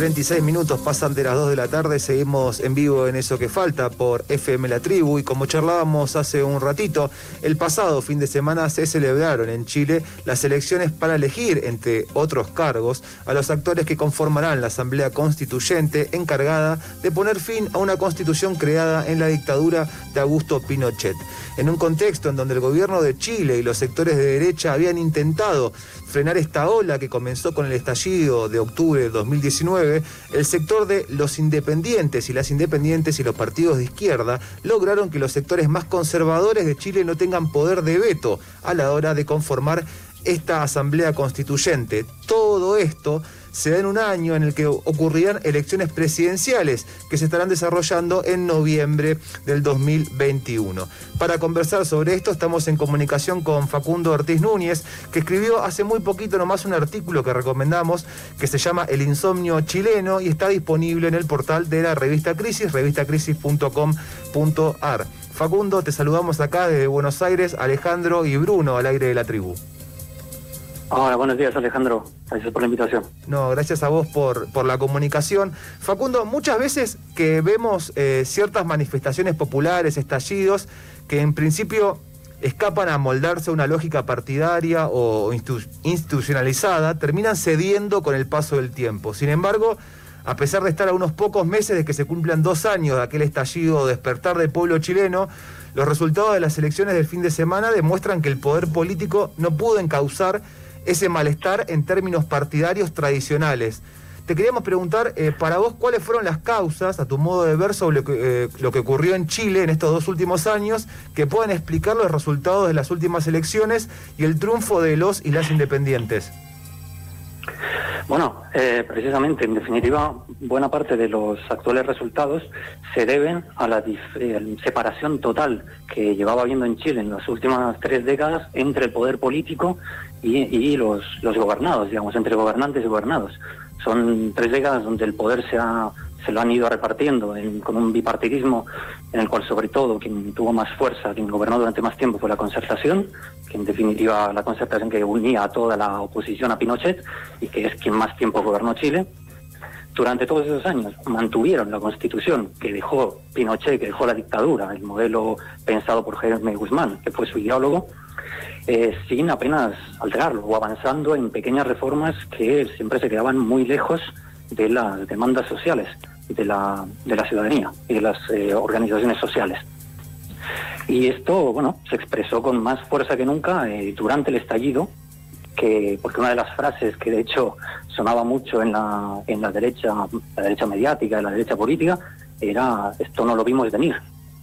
36 minutos pasan de las 2 de la tarde, seguimos en vivo en eso que falta por FM La Tribu y como charlábamos hace un ratito, el pasado fin de semana se celebraron en Chile las elecciones para elegir, entre otros cargos, a los actores que conformarán la Asamblea Constituyente encargada de poner fin a una constitución creada en la dictadura de Augusto Pinochet. En un contexto en donde el gobierno de Chile y los sectores de derecha habían intentado frenar esta ola que comenzó con el estallido de octubre de 2019, el sector de los independientes y las independientes y los partidos de izquierda lograron que los sectores más conservadores de Chile no tengan poder de veto a la hora de conformar esta asamblea constituyente. Todo esto se da en un año en el que ocurrirán elecciones presidenciales que se estarán desarrollando en noviembre del 2021. Para conversar sobre esto estamos en comunicación con Facundo Ortiz Núñez, que escribió hace muy poquito nomás un artículo que recomendamos que se llama El insomnio chileno y está disponible en el portal de la revista Crisis, revistacrisis.com.ar. Facundo, te saludamos acá desde Buenos Aires, Alejandro y Bruno al aire de la tribu. Hola, buenos días Alejandro, gracias por la invitación. No, gracias a vos por, por la comunicación. Facundo, muchas veces que vemos eh, ciertas manifestaciones populares, estallidos, que en principio escapan a moldarse a una lógica partidaria o institucionalizada, terminan cediendo con el paso del tiempo. Sin embargo, a pesar de estar a unos pocos meses de que se cumplan dos años de aquel estallido despertar del pueblo chileno, los resultados de las elecciones del fin de semana demuestran que el poder político no pudo encauzar ese malestar en términos partidarios tradicionales. Te queríamos preguntar, eh, para vos, ¿cuáles fueron las causas, a tu modo de ver, sobre lo que, eh, lo que ocurrió en Chile en estos dos últimos años, que pueden explicar los resultados de las últimas elecciones y el triunfo de los y las independientes? Bueno, eh, precisamente, en definitiva, buena parte de los actuales resultados se deben a la separación total que llevaba habiendo en Chile en las últimas tres décadas entre el poder político y, los, los gobernados, digamos, entre gobernantes y gobernados. Son tres décadas donde el poder se, ha, se lo han ido repartiendo con un bipartidismo en el cual sobre todo quien tuvo más fuerza, quien gobernó durante más tiempo fue la concertación, que en definitiva la concertación que unía a toda la oposición a Pinochet y que es quien más tiempo gobernó Chile. Durante todos esos años mantuvieron la constitución que dejó Pinochet, que dejó la dictadura, el modelo pensado por Jaime Guzmán, que fue su ideólogo, eh, sin apenas alterarlo o avanzando en pequeñas reformas que siempre se quedaban muy lejos de las demandas sociales de la, de la ciudadanía y de las eh, organizaciones sociales. Y esto, bueno, se expresó con más fuerza que nunca eh, durante el estallido, que porque una de las frases que de hecho sonaba mucho en la, en la derecha, la derecha mediática, en la derecha política, era esto no lo vimos venir,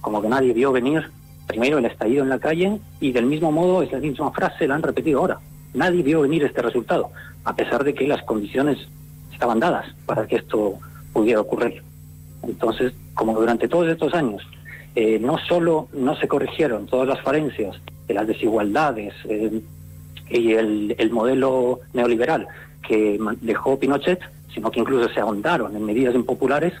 como que nadie vio venir primero el estallido en la calle y del mismo modo esa misma frase la han repetido ahora. Nadie vio venir este resultado, a pesar de que las condiciones estaban dadas para que esto pudiera ocurrir. Entonces, como durante todos estos años eh, no solo no se corrigieron todas las falencias de las desigualdades eh, y el, el modelo neoliberal que dejó Pinochet, sino que incluso se ahondaron en medidas impopulares,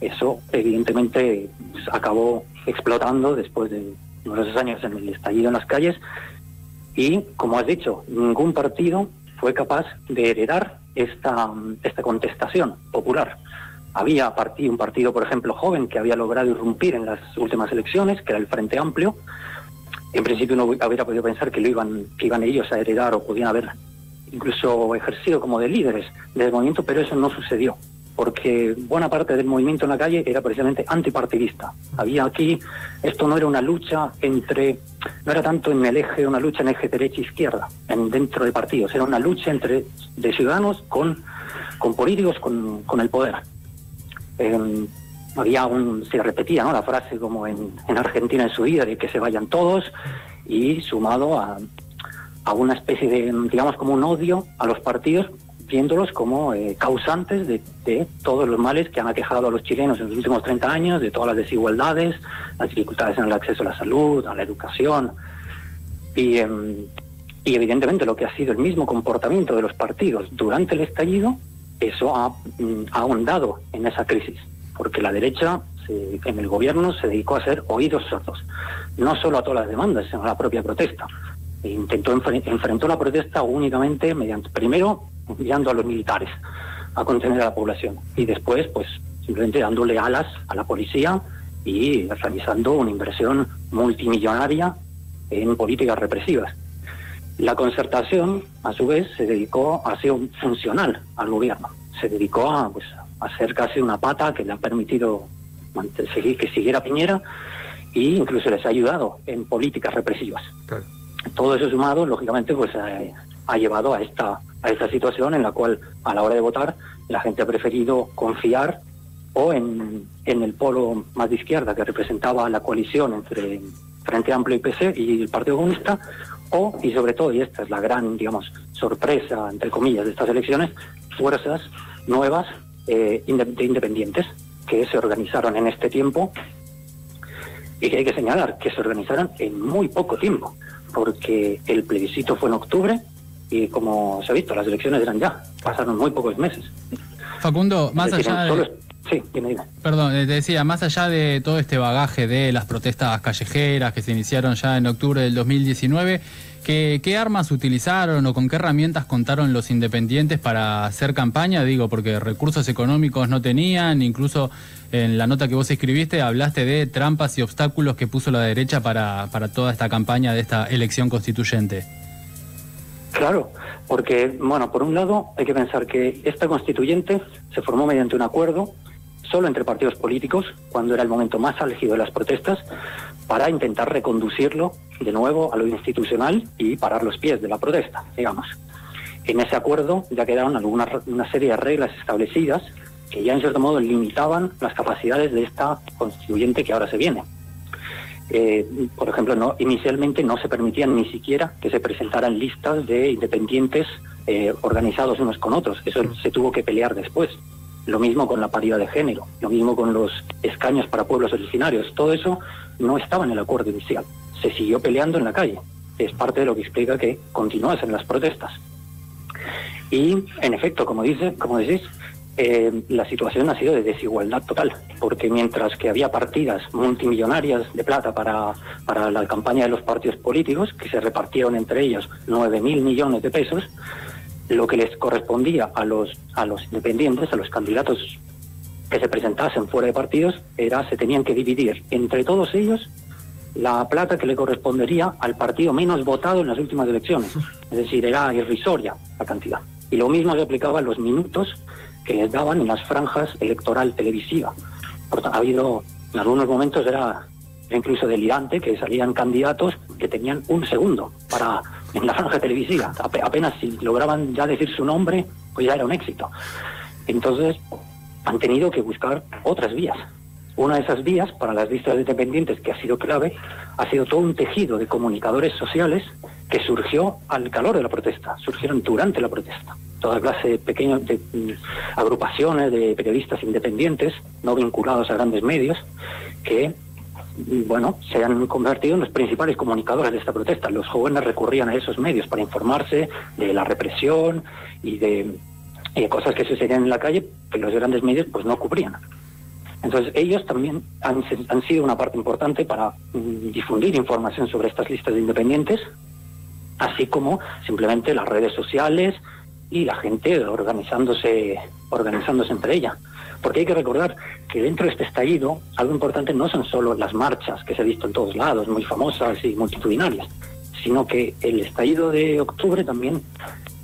eso evidentemente pues, acabó explotando después de numerosos años en el estallido en las calles y, como has dicho, ningún partido fue capaz de heredar esta, esta contestación popular. Había un partido, por ejemplo, joven que había logrado irrumpir en las últimas elecciones, que era el Frente Amplio. En principio uno hubiera podido pensar que lo iban, que iban ellos a heredar o podían haber incluso ejercido como de líderes del movimiento, pero eso no sucedió porque buena parte del movimiento en la calle era precisamente antipartidista. Había aquí, esto no era una lucha entre, no era tanto en el eje, una lucha en eje derecha-izquierda, en, dentro de partidos, era una lucha entre de ciudadanos con, con políticos, con, con el poder. Em, había un, se repetía ¿no? la frase como en, en Argentina en su vida de que se vayan todos y sumado a, a una especie de, digamos, como un odio a los partidos viéndolos como eh, causantes de, todos los males que han aquejado a los chilenos en los últimos 30 años, de todas las desigualdades, las dificultades en el acceso a la salud, a la educación. Y, em, evidentemente lo que ha sido el mismo comportamiento de los partidos durante el estallido, eso ha, mm, ha ahondado en esa crisis, porque la derecha en el gobierno se dedicó a hacer oídos sordos, no solo a todas las demandas, sino a la propia protesta intentó enfrentó la protesta únicamente mediante primero enviando a los militares a contener a la población y después pues simplemente dándole alas a la policía y realizando una inversión multimillonaria en políticas represivas. La concertación, a su vez, se dedicó a ser funcional al gobierno. Se dedicó a, pues, a ser casi una pata que le ha permitido seguir, que siguiera Piñera e incluso les ha ayudado en políticas represivas. Claro todo eso sumado, lógicamente, pues eh, ha llevado a esta, a esta situación en la cual a la hora de votar la gente ha preferido confiar o en, en el polo más de izquierda que representaba la coalición entre Frente Amplio y PC y el Partido Comunista, o, y sobre todo, y esta es la gran, digamos, sorpresa, entre comillas, de estas elecciones, fuerzas nuevas eh, independientes que se organizaron en este tiempo y que hay que señalar que se organizaron en muy poco tiempo porque el plebiscito fue en octubre y como se ha visto, las elecciones eran ya, pasaron muy pocos meses. Facundo, más allá de... Sí, dime, Perdón, te decía, más allá de todo este bagaje de las protestas callejeras que se iniciaron ya en octubre del 2019, ¿qué, ¿qué, armas utilizaron o con qué herramientas contaron los independientes para hacer campaña? Digo, porque recursos económicos no tenían, incluso en la nota que vos escribiste hablaste de trampas y obstáculos que puso la derecha para, para toda esta campaña de esta elección constituyente. Claro, porque, bueno, por un lado hay que pensar que esta constituyente se formó mediante un acuerdo solo entre partidos políticos, cuando era el momento más álgido de las protestas, para intentar reconducirlo de nuevo a lo institucional y parar los pies de la protesta, digamos. En ese acuerdo ya quedaron alguna, una serie de reglas establecidas que ya en cierto modo limitaban las capacidades de esta constituyente que ahora se viene. Eh, por ejemplo, no, inicialmente no se permitían ni siquiera que se presentaran listas de independientes eh, organizados unos con otros. Eso se tuvo que pelear después. Lo mismo con la paridad de género, lo mismo con los escaños para pueblos originarios. Todo eso no estaba en el acuerdo inicial. Se siguió peleando en la calle. Es parte de lo que explica que continúasen las protestas. Y, en efecto, como dice, como decís, eh, la situación ha sido de desigualdad total, porque mientras que había partidas multimillonarias de plata para, para la campaña de los partidos políticos, que se repartieron entre ellos 9 mil millones de pesos, lo que les correspondía a los, a los independientes, a los candidatos que se presentasen fuera de partidos, era se tenían que dividir entre todos ellos la plata que le correspondería al partido menos votado en las últimas elecciones. Es decir, era irrisoria la cantidad. Y lo mismo se aplicaba a los minutos que daban en las franjas electoral televisiva. Por, ha habido, en algunos momentos era, incluso delirante que salían candidatos que tenían un segundo para en la franja televisiva. apenas si lograban ya decir su nombre, pues ya era un éxito. Entonces, han tenido que buscar otras vías. Una de esas vías para las listas independientes que ha sido clave ha sido todo un tejido de comunicadores sociales que surgió al calor de la protesta, surgieron durante la protesta. Toda clase de de, mm, agrupaciones de periodistas independientes, no vinculados a grandes medios, que mm, bueno, se han convertido en los principales comunicadores de esta protesta. Los jóvenes recurrían a esos medios para informarse de la represión y de, y de cosas que sucedían en la calle que los grandes medios pues no cubrían. Entonces ellos también han, han sido una parte importante para mm, difundir información sobre estas listas de independientes, así como simplemente las redes sociales y la gente organizándose, organizándose entre ella. Porque hay que recordar que dentro de este estallido, algo importante no son solo las marchas que se ha visto en todos lados, muy famosas y multitudinarias, sino que el estallido de octubre también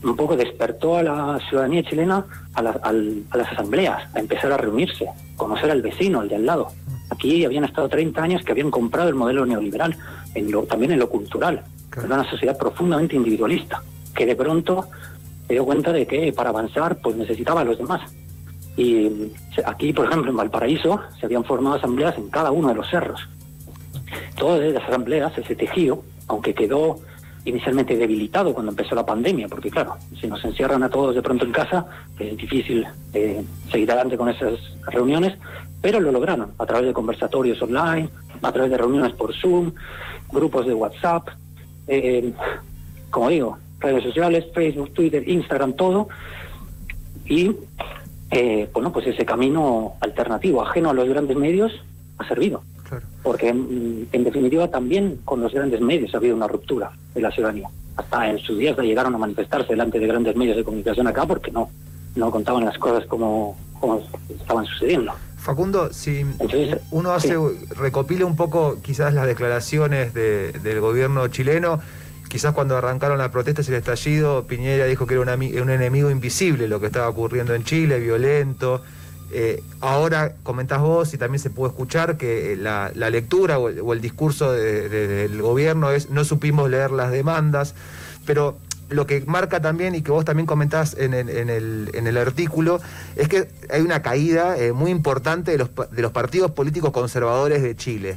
un poco despertó a la ciudadanía chilena a, a las asambleas, a empezar a reunirse, conocer al vecino, al de al lado. Aquí habían estado 30 años que habían comprado el modelo neoliberal, en lo, también en lo cultural. Era una sociedad profundamente individualista, que de pronto dio cuenta de que para avanzar pues necesitaba a los demás. Y aquí, por ejemplo, en Valparaíso se habían formado asambleas en cada uno de los cerros. Todas esas asambleas, ese tejido, aunque quedó inicialmente debilitado cuando empezó la pandemia, porque claro, si nos encierran a todos de pronto en casa, es difícil eh, seguir adelante con esas reuniones, pero lo lograron a través de conversatorios online, a través de reuniones por Zoom, grupos de WhatsApp, eh, como digo, redes sociales, Facebook, Twitter, Instagram, todo. Y eh, bueno, pues ese camino alternativo, ajeno a los grandes medios, ha servido. Porque en, definitiva también con los grandes medios ha habido una ruptura de la ciudadanía. Hasta en sus días llegaron a manifestarse delante de grandes medios de comunicación acá porque no, no contaban las cosas como, como estaban sucediendo. Facundo, si uno hace recopila un poco quizás las declaraciones del gobierno chileno, quizás cuando arrancaron las protestas y el estallido, Piñera dijo que era un enemigo invisible lo que estaba ocurriendo en Chile, violento. Eh, ahora comentás vos y también se puede escuchar que la, lectura o el, discurso del gobierno es no supimos leer las demandas, pero lo que marca también y que vos también comentás en el, artículo es que hay una caída eh, muy importante de los, de los partidos políticos conservadores de Chile.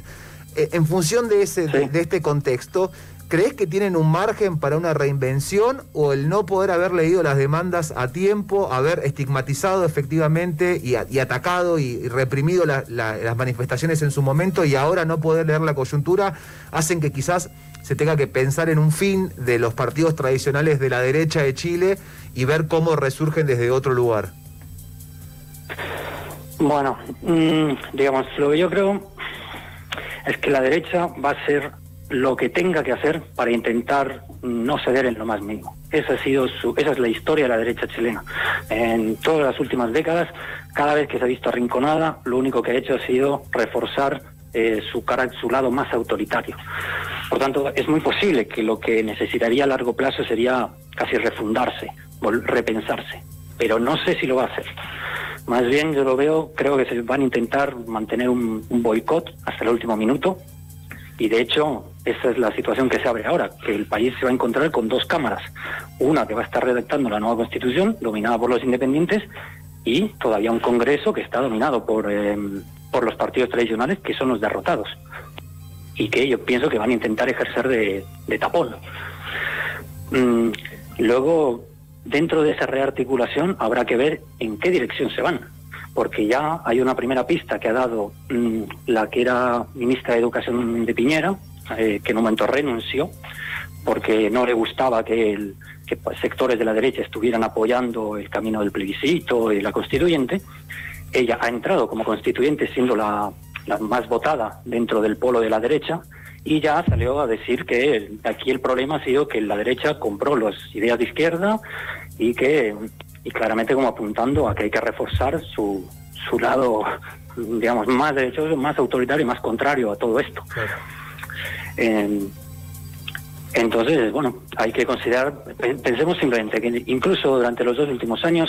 Eh, en función de, ese, de este contexto, ¿Crees que tienen un margen para una reinvención o el no poder haber leído las demandas a tiempo, haber estigmatizado efectivamente y, atacado y, reprimido las manifestaciones en su momento y ahora no poder leer la coyuntura hacen que quizás se tenga que pensar en un fin de los partidos tradicionales de la derecha de Chile y ver cómo resurgen desde otro lugar? Bueno, mm, digamos, lo que yo creo es que la derecha va a ser lo que tenga que hacer para intentar no ceder en lo más mínimo. Esa ha sido su, esa es la historia de la derecha chilena. En todas las últimas décadas, cada vez que se ha visto arrinconada, lo único que ha hecho ha sido reforzar eh, su, cara, su lado más autoritario. Por tanto, es muy posible que lo que necesitaría a largo plazo sería casi refundarse, repensarse, pero no sé si lo va a hacer. Más bien yo lo veo, creo que se van a intentar mantener un boicot hasta el último minuto, y de hecho, esa es la situación que se abre ahora, que el país se va a encontrar con dos cámaras. Una que va a estar redactando la nueva constitución, dominada por los independientes, y todavía un Congreso que está dominado por, eh, por los partidos tradicionales, que son los derrotados. Y que yo pienso que van a intentar ejercer de, tapón. Mm, luego, dentro de esa rearticulación, habrá que ver en qué dirección se van porque ya hay una primera pista que ha dado mm, la que era ministra de Educación de Piñera, eh, que en un momento renunció, porque no le gustaba que, pues, sectores de la derecha estuvieran apoyando el camino del plebiscito y la constituyente. Ella ha entrado como constituyente siendo la más votada dentro del polo de la derecha y ya salió a decir que aquí el problema ha sido que la derecha compró las ideas de izquierda y que y claramente como apuntando a que hay que reforzar su, su lado, digamos, más derechoso, más autoritario y más contrario a todo esto. entonces, bueno, hay que considerar, pensemos simplemente que incluso durante los dos últimos años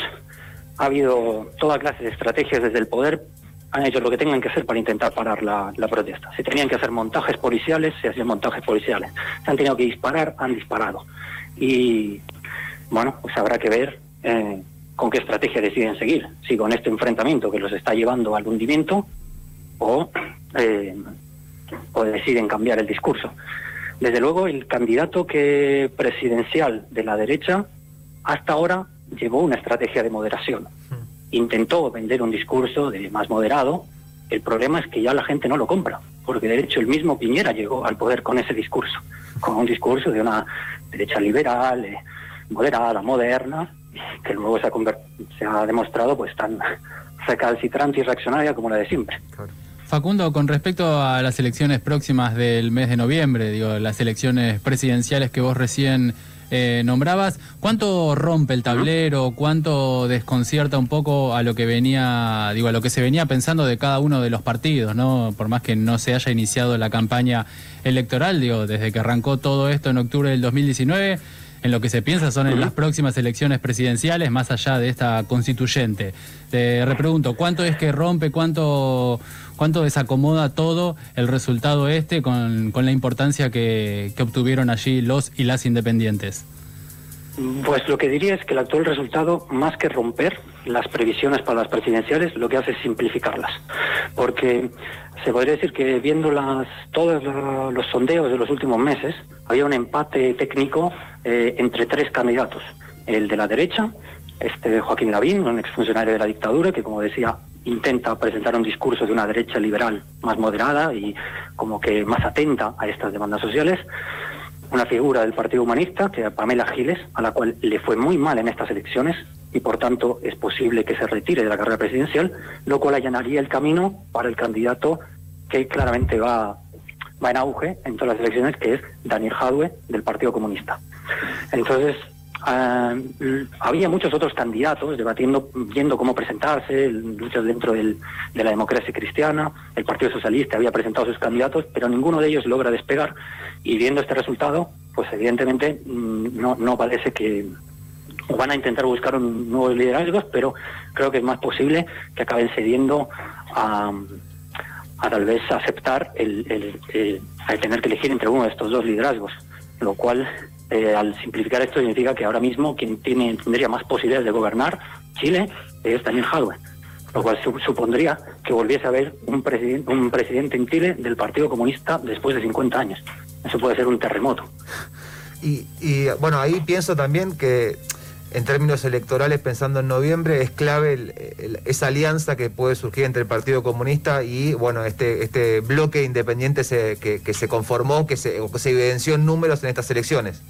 ha habido toda clase de estrategias desde el poder, han hecho lo que tengan que hacer para intentar parar la, protesta. Si tenían que hacer montajes policiales, se hacían montajes policiales. Se han tenido que disparar, han disparado. Y bueno, pues habrá que ver eh, con qué estrategia deciden seguir, si con este enfrentamiento que los está llevando al hundimiento o, eh, o deciden cambiar el discurso. Desde luego, el candidato que presidencial de la derecha hasta ahora llevó una estrategia de moderación. Intentó vender un discurso de más moderado. El problema es que ya la gente no lo compra, porque de hecho el mismo Piñera llegó al poder con ese discurso, con un discurso de una derecha liberal, eh, moderada, moderna, que luego se ha, se ha demostrado pues tan recalcitrante y reaccionaria como la de siempre. Facundo, con respecto a las elecciones próximas del mes de noviembre, digo, las elecciones presidenciales que vos recién eh, nombrabas, ¿cuánto rompe el tablero? ¿Cuánto desconcierta un poco a lo que venía, digo, a lo que se venía pensando de cada uno de los partidos, ¿no? Por más que no se haya iniciado la campaña electoral, digo, desde que arrancó todo esto en octubre del 2019 en lo que se piensa son en las próximas elecciones presidenciales, más allá de esta constituyente. Te repregunto, ¿cuánto es que rompe, cuánto, cuánto desacomoda todo el resultado este con, la importancia que, obtuvieron allí los y las independientes? Pues lo que diría es que el actual resultado, más que romper las previsiones para las presidenciales, lo que hace es simplificarlas. Porque se podría decir que viendo las, todos los sondeos de los últimos meses, había un empate técnico eh, entre tres candidatos. El de la derecha, este Joaquín Lavín, un exfuncionario de la dictadura, que como decía intenta presentar un discurso de una derecha liberal más moderada y como que más atenta a estas demandas sociales una figura del Partido Humanista, que Pamela Giles, a la cual le fue muy mal en estas elecciones y por tanto es posible que se retire de la carrera presidencial, lo cual allanaría el camino para el candidato que claramente va, va en auge en todas las elecciones, que es Daniel Jadwe del Partido Comunista. Entonces, ah, había muchos otros candidatos debatiendo, viendo cómo presentarse, luchas dentro de la democracia cristiana, el Partido Socialista había presentado sus candidatos, pero ninguno de ellos logra despegar y viendo este resultado, pues evidentemente mm, no, no parece que van a intentar buscar un nuevos liderazgos, pero creo que es más posible que acaben cediendo a, a tal vez aceptar el, el, tener que elegir entre uno de estos dos liderazgos, lo cual eh, al simplificar esto significa que ahora mismo quien tiene, tendría más posibilidades de gobernar Chile es Daniel Jadwe, lo cual supondría que volviese a haber un, presidente un presidente en Chile del Partido Comunista después de 50 años. Eso puede ser un terremoto. Y, bueno, ahí pienso también que en términos electorales, pensando en noviembre, es clave esa alianza que puede surgir entre el Partido Comunista y bueno este, este bloque independiente que, se conformó, que se, que se evidenció en números en estas elecciones.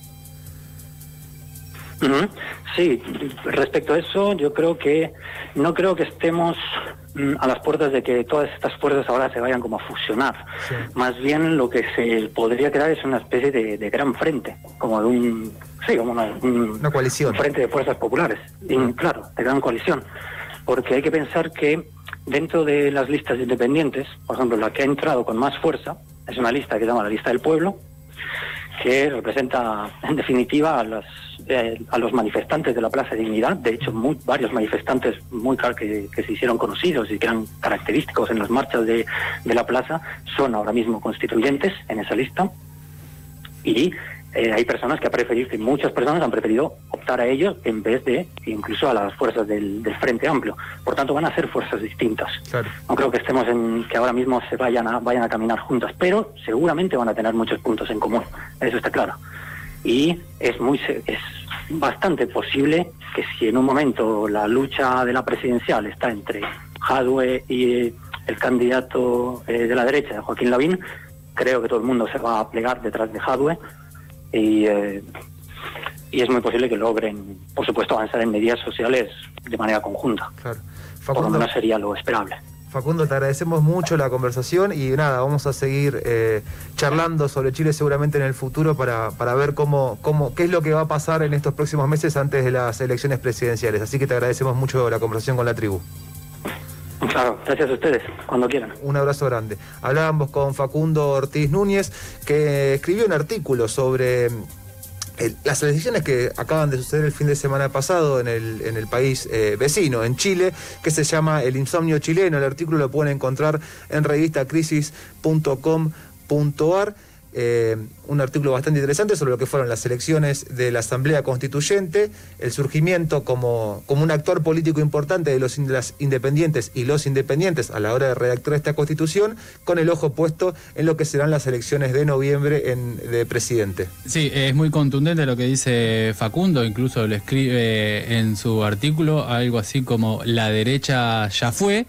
Sí, respecto a eso, yo creo que no creo que estemos a las puertas de que todas estas fuerzas ahora se vayan como a fusionar. Más bien lo que se podría crear es una especie de, gran frente, como de un, sí, como una, coalición. frente de fuerzas populares, claro, de gran coalición. Porque hay que pensar que dentro de las listas independientes, por ejemplo, la que ha entrado con más fuerza es una lista que se llama la lista del pueblo, que representa en definitiva a, las, eh, a los manifestantes de la Plaza de Dignidad. De hecho, muy, varios manifestantes muy que, que se hicieron conocidos y que eran característicos en las marchas de, de la plaza son ahora mismo constituyentes en esa lista. Y eh, hay personas que han preferido, que muchas personas han preferido optar a ellos en vez de incluso a las fuerzas del, Frente Amplio. Por tanto, van a ser fuerzas distintas. No creo que estemos en que ahora mismo se vayan a, vayan a caminar juntas, pero seguramente van a tener muchos puntos en común. Eso está claro. Y es muy es bastante posible que si en un momento la lucha de la presidencial está entre Jadwe y el candidato eh, de la derecha, Joaquín Lavín, creo que todo el mundo se va a plegar detrás de Jadwe y, eh, y es muy posible que logren, por supuesto, avanzar en medidas sociales de manera conjunta. Claro. por lo menos sería lo esperable. Facundo, te agradecemos mucho la conversación y nada, vamos a seguir eh, charlando sobre Chile seguramente en el futuro para, para ver cómo, cómo, qué es lo que va a pasar en estos próximos meses antes de las elecciones presidenciales. Así que te agradecemos mucho la conversación con la tribu. Claro, gracias a ustedes, cuando quieran. Un abrazo grande. Hablábamos con Facundo Ortiz Núñez, que escribió un artículo sobre eh, las elecciones que acaban de suceder el fin de semana pasado en el, en el país eh, vecino, en Chile, que se llama El Insomnio Chileno. El artículo lo pueden encontrar en revistacrisis.com.ar. Eh, un artículo bastante interesante sobre lo que fueron las elecciones de la Asamblea Constituyente, el surgimiento como, como un actor político importante de los independientes y los independientes a la hora de redactar esta constitución, con el ojo puesto en lo que serán las elecciones de noviembre de presidente. Sí, es muy contundente lo que dice Facundo, incluso lo escribe en su artículo, algo así como la derecha ya fue.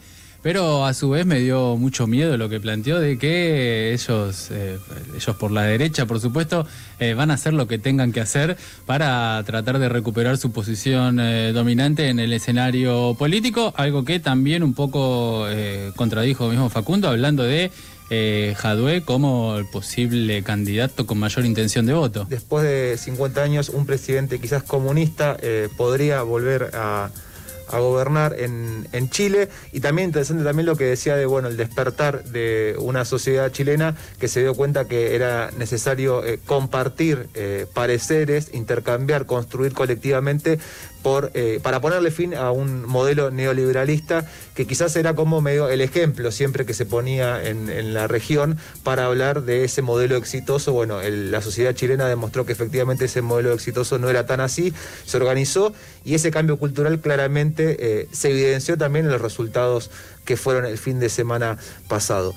Pero a su vez me dio mucho miedo lo que planteó de que ellos, eh, ellos por la derecha, por supuesto, eh, van a hacer lo que tengan que hacer para tratar de recuperar su posición eh, dominante en el escenario político, algo que también un poco contradijo mismo Facundo, hablando de eh, como el posible candidato con mayor intención de voto. Después de 50 años, un presidente quizás comunista podría volver a a gobernar en, Chile. Y también interesante también lo que decía de bueno el despertar de una sociedad chilena que se dio cuenta que era necesario eh, compartir eh, pareceres, intercambiar, construir colectivamente eh, para ponerle fin a un modelo neoliberalista que quizás era como medio el ejemplo siempre que se ponía en, la región para hablar de ese modelo exitoso. Bueno, la sociedad chilena demostró que efectivamente ese modelo exitoso no era tan así, se organizó y ese cambio cultural claramente eh, se evidenció también en los resultados que fueron el fin de semana pasado.